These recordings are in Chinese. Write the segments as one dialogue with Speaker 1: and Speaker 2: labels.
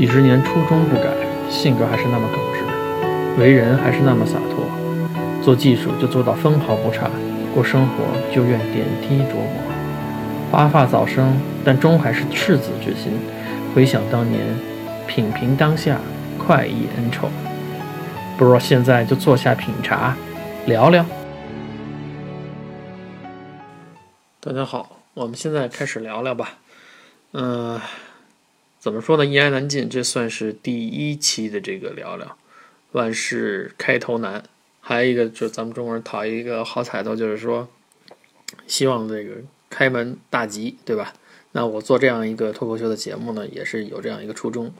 Speaker 1: 几十年初衷不改，性格还是那么耿直，为人还是那么洒脱。做技术就做到分毫不差，过生活就愿点滴琢磨。发发早生，但终还是赤子之心。回想当年，品评当下，快意恩仇。不如现在就坐下品茶，聊聊。大家好，我们现在开始聊聊吧。嗯。怎么说呢？一言难尽，这算是第一期的这个聊聊。万事开头难，还有一个就是咱们中国人讨一个好彩头，就是说希望这个开门大吉，对吧？那我做这样一个脱口秀的节目呢，也是有这样一个初衷，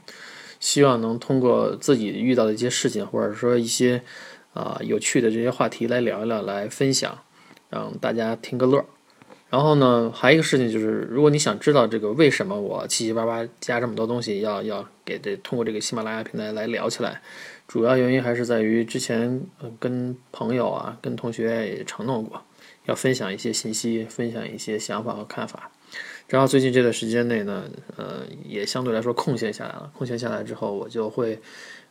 Speaker 1: 希望能通过自己遇到的一些事情，或者说一些啊有趣的这些话题来聊一聊，来分享，让大家听个乐。然后呢，还有一个事情就是，如果你想知道这个为什么我七七八八加这么多东西，要要给这通过这个喜马拉雅平台来聊起来，主要原因还是在于之前跟朋友啊、跟同学也承诺过，要分享一些信息，分享一些想法和看法。正好最近这段时间内呢，呃，也相对来说空闲下来了。空闲下来之后，我就会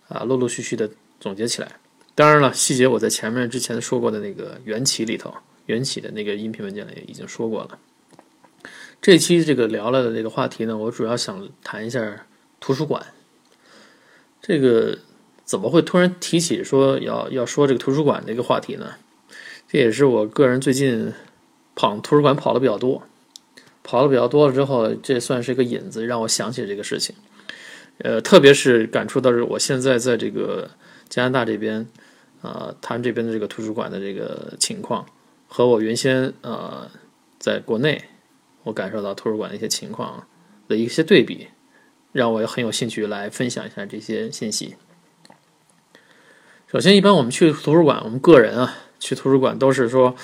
Speaker 1: 啊陆陆续续的总结起来。当然了，细节我在前面之前说过的那个缘起里头。缘起的那个音频文件里已经说过了。这期这个聊了的这个话题呢，我主要想谈一下图书馆。这个怎么会突然提起说要要说这个图书馆这个话题呢？这也是我个人最近跑图书馆跑的比较多，跑的比较多了之后，这算是一个引子，让我想起这个事情。呃，特别是感触到是我现在在这个加拿大这边，啊，他们这边的这个图书馆的这个情况。和我原先呃在国内，我感受到图书馆的一些情况的一些对比，让我也很有兴趣来分享一下这些信息。首先，一般我们去图书馆，我们个人啊去图书馆都是说，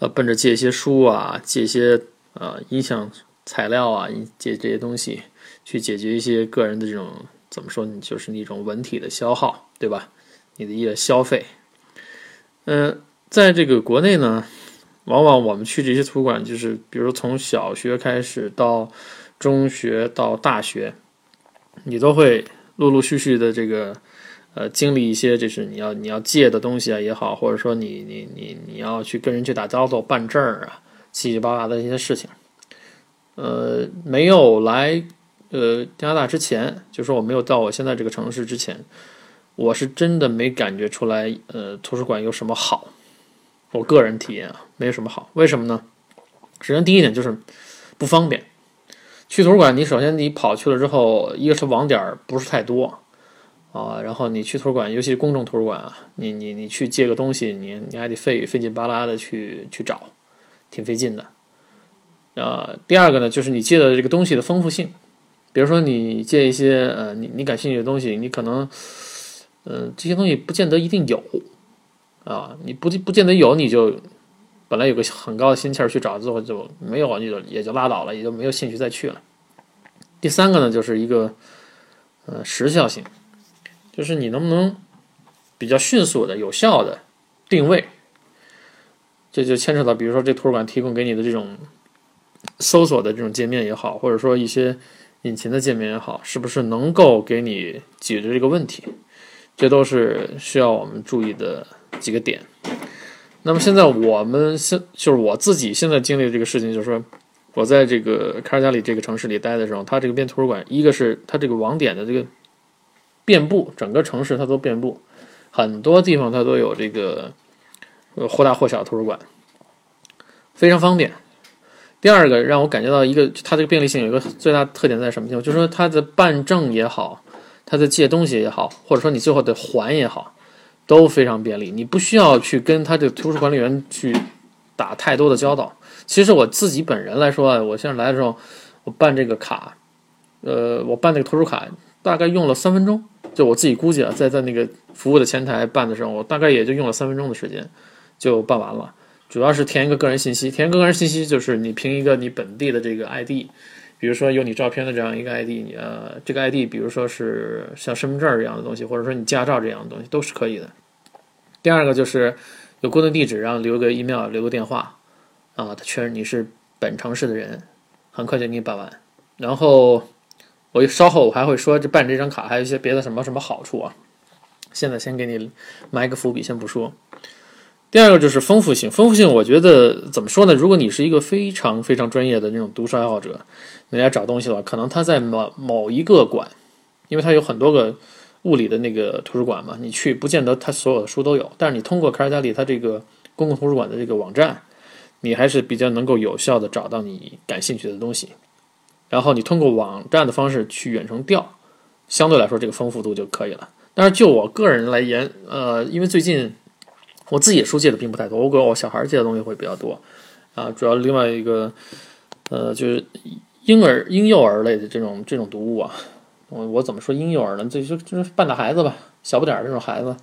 Speaker 1: 呃，奔着借一些书啊，借一些呃音响材料啊，借这些东西去解决一些个人的这种怎么说呢，就是那种文体的消耗，对吧？你的一个消费。嗯，在这个国内呢。往往我们去这些图书馆，就是比如从小学开始到中学到大学，你都会陆陆续续的这个呃经历一些，就是你要你要借的东西啊也好，或者说你你你你要去跟人去打交道、办证啊，七七八八的一些事情。呃，没有来呃加拿大之前，就说我没有到我现在这个城市之前，我是真的没感觉出来呃图书馆有什么好。我个人体验啊，没什么好。为什么呢？首先第一点就是不方便。去图书馆，你首先你跑去了之后，一个是网点不是太多啊，然后你去图书馆，尤其是公众图书馆啊，你你你去借个东西，你你还得费费劲巴拉的去去找，挺费劲的。啊，第二个呢，就是你借的这个东西的丰富性，比如说你借一些呃你你感兴趣的东西，你可能嗯这些东西不见得一定有。啊，你不不见得有，你就本来有个很高的心气儿去找，最后就没有，就也就拉倒了，也就没有兴趣再去了。第三个呢，就是一个呃时效性，就是你能不能比较迅速的、有效的定位，这就牵扯到，比如说这图书馆提供给你的这种搜索的这种界面也好，或者说一些引擎的界面也好，是不是能够给你解决这个问题？这都是需要我们注意的。几个点，那么现在我们现就是我自己现在经历的这个事情，就是说，我在这个卡尔加里这个城市里待的时候，它这个边图书馆，一个是它这个网点的这个遍布整个城市，它都遍布很多地方，它都有这个呃或大或小图书馆，非常方便。第二个让我感觉到一个它这个便利性有一个最大特点在什么地方？就是说它的办证也好，它的借东西也好，或者说你最后的还也好。都非常便利，你不需要去跟他这个图书管理员去打太多的交道。其实我自己本人来说啊，我现在来的时候，我办这个卡，呃，我办那个图书卡大概用了三分钟，就我自己估计啊，在在那个服务的前台办的时候，我大概也就用了三分钟的时间就办完了。主要是填一个个人信息，填一个个人信息就是你凭一个你本地的这个 ID。比如说有你照片的这样一个 ID，你呃，这个 ID，比如说是像身份证这样的东西，或者说你驾照这样的东西都是可以的。第二个就是有固定地址，然后留个 email，留个电话，啊，他确认你是本城市的人，很快就给你办完。然后我稍后我还会说这办这张卡还有一些别的什么什么好处啊。现在先给你埋个伏笔，先不说。第二个就是丰富性，丰富性我觉得怎么说呢？如果你是一个非常非常专业的那种读书爱好者，你来找东西的话，可能他在某某一个馆，因为它有很多个物理的那个图书馆嘛，你去不见得它所有的书都有，但是你通过卡尔加里它这个公共图书馆的这个网站，你还是比较能够有效的找到你感兴趣的东西，然后你通过网站的方式去远程调，相对来说这个丰富度就可以了。但是就我个人来言，呃，因为最近。我自己书借的并不太多，我给我小孩借的东西会比较多，啊，主要另外一个，呃，就是婴儿、婴幼儿类的这种这种读物啊，我我怎么说婴幼儿呢？这就就是半大孩子吧，小不点儿这种孩子，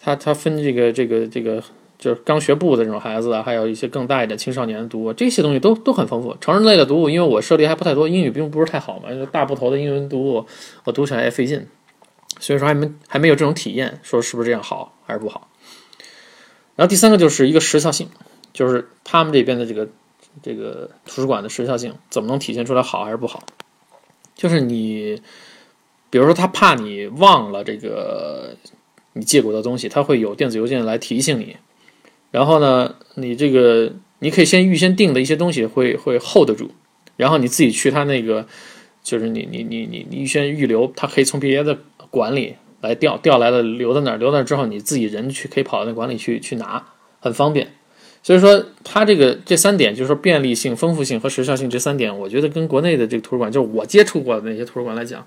Speaker 1: 他他分这个这个这个，就是刚学步的这种孩子啊，还有一些更大一点青少年读物，这些东西都都很丰富。成人类的读物，因为我涉猎还不太多，英语并不是太好嘛，大部头的英文读物我读起来也费劲，所以说还没还没有这种体验，说是不是这样好还是不好。然后第三个就是一个时效性，就是他们这边的这个这个图书馆的时效性怎么能体现出来好还是不好？就是你，比如说他怕你忘了这个你借过的东西，他会有电子邮件来提醒你。然后呢，你这个你可以先预先定的一些东西会会 hold 住，然后你自己去他那个，就是你你你你你预先预留，他可以从别的馆里。来调调来了，留在那儿，留在那儿之后，你自己人去可以跑到那馆里去去拿，很方便。所以说，它这个这三点，就是说便利性、丰富性和时效性这三点，我觉得跟国内的这个图书馆，就是我接触过的那些图书馆来讲，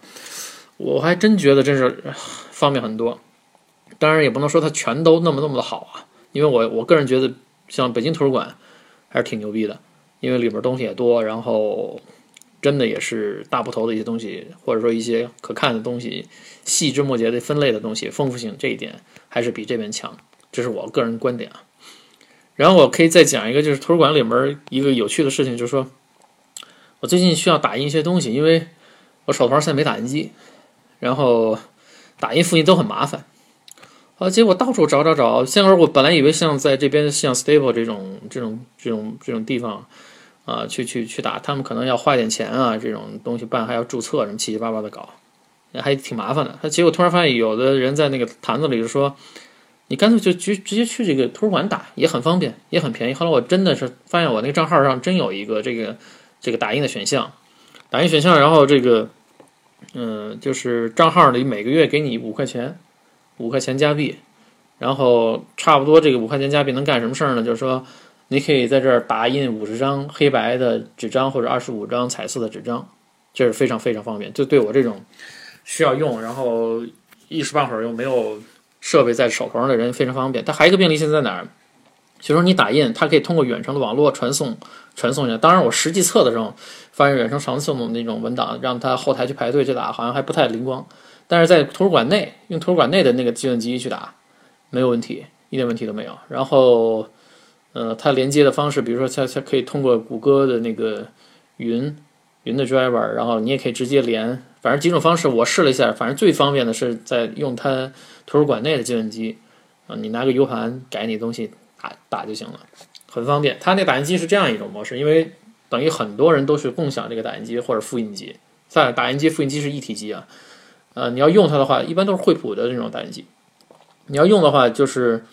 Speaker 1: 我还真觉得真是方便很多。当然，也不能说它全都那么那么的好啊，因为我我个人觉得，像北京图书馆还是挺牛逼的，因为里边东西也多，然后。真的也是大部头的一些东西，或者说一些可看的东西，细枝末节的分类的东西，丰富性这一点还是比这边强，这是我个人观点啊。然后我可以再讲一个，就是图书馆里面一个有趣的事情，就是说我最近需要打印一些东西，因为我手头上现在没打印机，然后打印复印都很麻烦，啊，结果到处找找找，像我本来以为像在这边像 Stable 这种这种这种这种地方。啊，去去去打，他们可能要花点钱啊，这种东西办还要注册什么七七八八的搞，还挺麻烦的。他结果突然发现，有的人在那个坛子里就说：“你干脆就直直接去这个图书馆打，也很方便，也很便宜。”后来我真的是发现，我那个账号上真有一个这个这个打印的选项，打印选项，然后这个嗯，就是账号里每个月给你五块钱，五块钱加币，然后差不多这个五块钱加币能干什么事儿呢？就是说。你可以在这儿打印五十张黑白的纸张或者二十五张彩色的纸张，这是非常非常方便。就对我这种需要用，然后一时半会儿又没有设备在手头上的人非常方便。它还有一个便利性在哪儿？就是说你打印，它可以通过远程的网络传送传送下。当然，我实际测的时候发现远程传送的那种文档，让它后台去排队去打，好像还不太灵光。但是在图书馆内用图书馆内的那个计算机去打没有问题，一点问题都没有。然后。呃，它连接的方式，比如说它它可以通过谷歌的那个云云的 driver，然后你也可以直接连，反正几种方式我试了一下，反正最方便的是在用它图书馆内的计算机啊，你拿个 U 盘改你东西打打就行了，很方便。它那打印机是这样一种模式，因为等于很多人都是共享这个打印机或者复印机，在打印机复印机是一体机啊，呃，你要用它的话，一般都是惠普的这种打印机，你要用的话就是。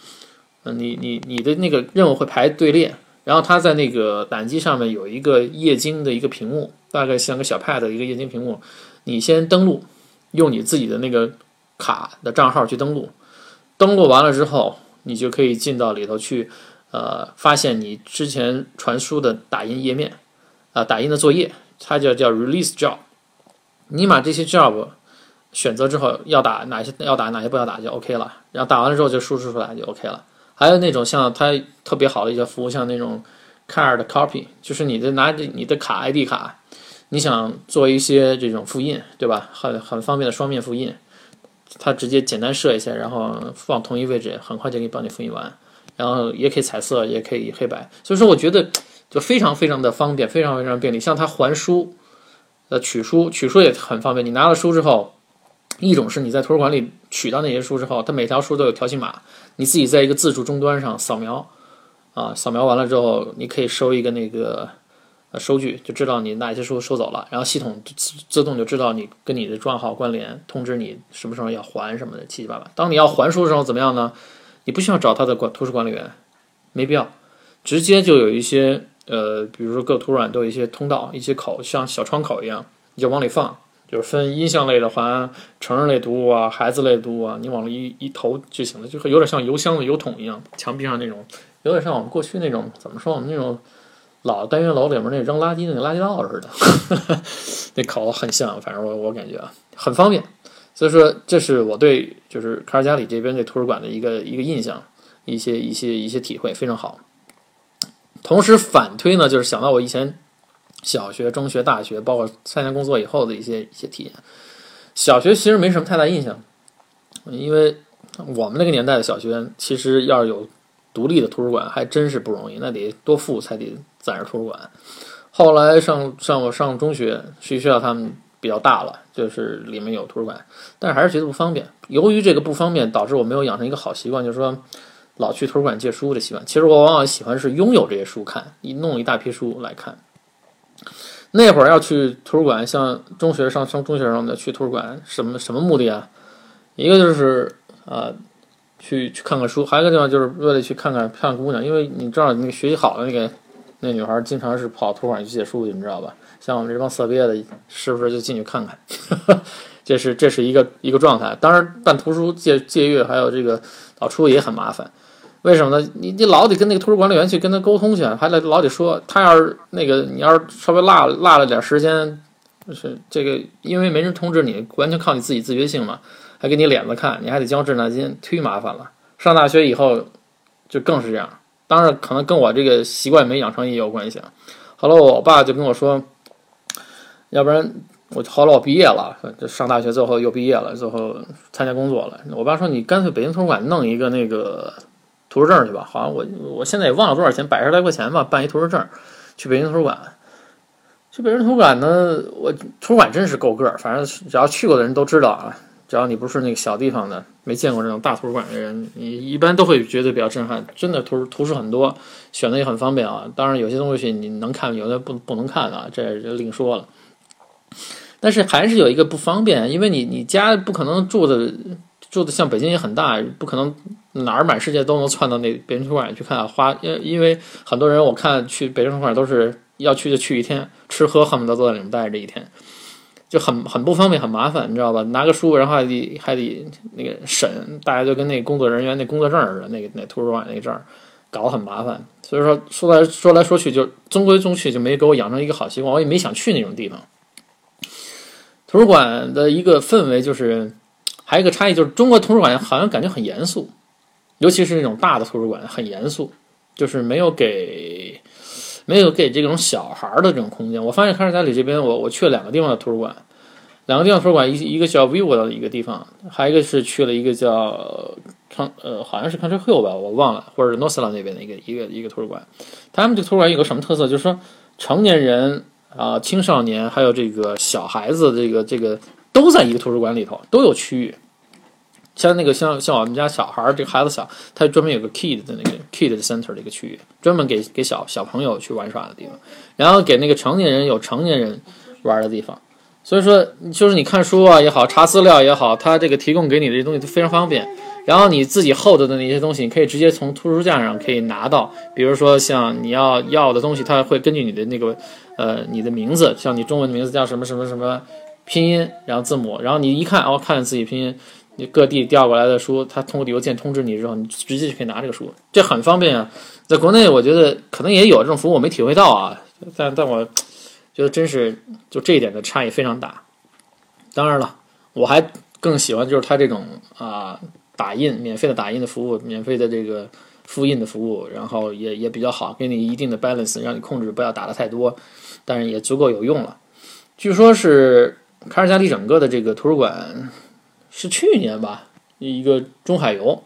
Speaker 1: 嗯，你你你的那个任务会排队列，然后它在那个打印机上面有一个液晶的一个屏幕，大概像个小 pad 一个液晶屏幕。你先登录，用你自己的那个卡的账号去登录，登录完了之后，你就可以进到里头去，呃，发现你之前传输的打印页面，啊，打印的作业，它叫叫 release job。你把这些 job 选择之后，要打哪些要打哪些不要打就 OK 了，然后打完了之后就输出出来就 OK 了。还有那种像它特别好的一些服务，像那种 card copy，就是你的拿着你的卡 ID 卡，你想做一些这种复印，对吧？很很方便的双面复印，它直接简单设一下，然后放同一位置，很快就可以帮你复印完。然后也可以彩色，也可以黑白。所以说，我觉得就非常非常的方便，非常非常便利。像它还书，呃，取书，取书也很方便。你拿了书之后。一种是你在图书馆里取到那些书之后，它每条书都有条形码，你自己在一个自助终端上扫描，啊，扫描完了之后，你可以收一个那个呃收据，就知道你哪些书收走了，然后系统自自动就知道你跟你的账号关联，通知你什么时候要还什么的七七八八。当你要还书的时候怎么样呢？你不需要找他的管图书管理员，没必要，直接就有一些呃，比如说各图书馆都有一些通道、一些口，像小窗口一样，你就往里放。就是分音像类的还成人类读物啊，孩子类读物啊，你往里一一投就行了，就有点像邮箱的邮筒一样，墙壁上那种，有点像我们过去那种怎么说我们那种老单元楼里面那扔垃圾那个垃圾道似的，那口很像，反正我我感觉啊很方便，所以说这是我对就是卡尔加里这边这图书馆的一个一个印象，一些一些一些体会非常好。同时反推呢，就是想到我以前。小学、中学、大学，包括参加工作以后的一些一些体验。小学其实没什么太大印象，因为我们那个年代的小学，其实要是有独立的图书馆，还真是不容易，那得多富才得攒着图书馆。后来上上我上中学，学校他们比较大了，就是里面有图书馆，但是还是觉得不方便。由于这个不方便，导致我没有养成一个好习惯，就是说老去图书馆借书的习惯。其实我往往喜欢是拥有这些书看，一弄一大批书来看。那会儿要去图书馆，像中学上上中学生的去图书馆，什么什么目的啊？一个就是啊，去去看看书，还有一个地方就是为了去看看漂亮姑娘，因为你知道那个学习好的那个那女孩经常是跑图书馆去借书去，你知道吧？像我们这帮色憋的，是不是就进去看看？这是这是一个一个状态。当然办图书借借阅还有这个导出也很麻烦。为什么呢？你你老得跟那个图书管理员去跟他沟通去，还得老得说，他要是那个你要是稍微落落了点时间，是这个因为没人通知你，完全靠你自己自觉性嘛，还给你脸子看，你还得交滞纳金，忒麻烦了。上大学以后就更是这样，当然可能跟我这个习惯没养成也有关系啊。后来我爸就跟我说，要不然我后来我毕业了，就上大学最后又毕业了，最后参加工作了。我爸说你干脆北京图书馆弄一个那个。图书证去吧，好像我我现在也忘了多少钱，百十来块钱吧，办一图书证，去北京图书馆。去北京图书馆呢，我图书馆真是够个儿，反正只要去过的人都知道啊。只要你不是那个小地方的，没见过这种大图书馆的人，你一般都会觉得比较震撼。真的图书图书很多，选的也很方便啊。当然有些东西你能看，有的不不能看啊，这就另说了。但是还是有一个不方便，因为你你家不可能住的。住的像北京也很大，不可能哪儿满世界都能窜到那北京图书馆去看。花因因为很多人我看去北京图书馆都是要去就去一天，吃喝恨不得都在里面待着一天，就很很不方便，很麻烦，你知道吧？拿个书，然后还得还得那个审，大家就跟那工作人员那工作证似的，那个那图书馆那证搞得很麻烦。所以说说来说来说去，就中规中矩，就没给我养成一个好习惯。我也没想去那种地方。图书馆的一个氛围就是。还有一个差异就是，中国图书馆好像感觉很严肃，尤其是那种大的图书馆很严肃，就是没有给没有给这种小孩的这种空间。我发现卡尔加里这边，我我去了两个地方的图书馆，两个地方图书馆，一一个叫 Vivo 的一个地方，还有一个是去了一个叫康呃好像是 Country Hill 吧，我忘了，或者是 Northland 那边的一个一个一个图书馆。他们这个图书馆有个什么特色？就是说成年人啊、青少年还有这个小孩子，这个这个都在一个图书馆里头，都有区域。像那个像像我们家小孩儿，这个孩子小，他专门有个 kid 的那个 kid center 的一个区域，专门给给小小朋友去玩耍的地方，然后给那个成年人有成年人玩的地方。所以说，就是你看书啊也好，查资料也好，他这个提供给你的这些东西都非常方便。然后你自己 hold 的那些东西，你可以直接从图书架上可以拿到。比如说像你要要的东西，他会根据你的那个呃你的名字，像你中文的名字叫什么什么什么拼音，然后字母，然后你一看哦，看自己拼音。你各地调过来的书，他通过邮件通知你之后，你直接就可以拿这个书，这很方便啊。在国内，我觉得可能也有这种服务，我没体会到啊。但但我觉得真是就这一点的差异非常大。当然了，我还更喜欢就是他这种啊打印免费的打印的服务，免费的这个复印的服务，然后也也比较好，给你一定的 balance，让你控制不要打的太多，但是也足够有用了。据说是卡尔加里整个的这个图书馆。是去年吧，一个中海油，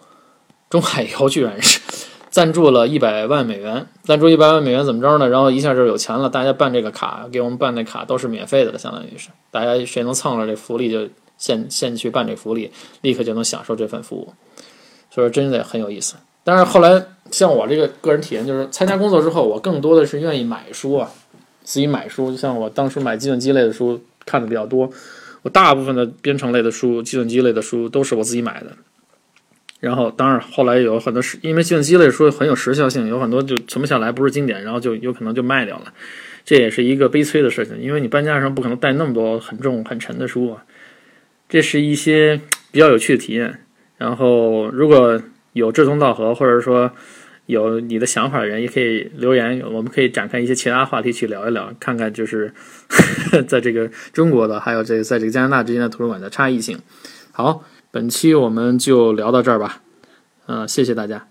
Speaker 1: 中海油居然是赞助了一百万美元，赞助一百万美元怎么着呢？然后一下就有钱了，大家办这个卡，给我们办那卡都是免费的，相当于是大家谁能蹭了这福利，就现现去办这福利，立刻就能享受这份服务，所以说真的很有意思。但是后来像我这个个人体验就是，参加工作之后，我更多的是愿意买书啊，自己买书，像我当初买计算机类的书看的比较多，我大部分的编程类的书、计算机类的书都是我自己买的。然后，当然后来有很多是，因为计算机类书很有时效性，有很多就存不下来，不是经典，然后就有可能就卖掉了。这也是一个悲催的事情，因为你搬家时候不可能带那么多很重很沉的书啊。这是一些比较有趣的体验。然后，如果有志同道合，或者说有你的想法的人，也可以留言，我们可以展开一些其他话题去聊一聊，看看就是 在这个中国的，还有这个在这个加拿大之间的图书馆的差异性。好。本期我们就聊到这儿吧，嗯，谢谢大家。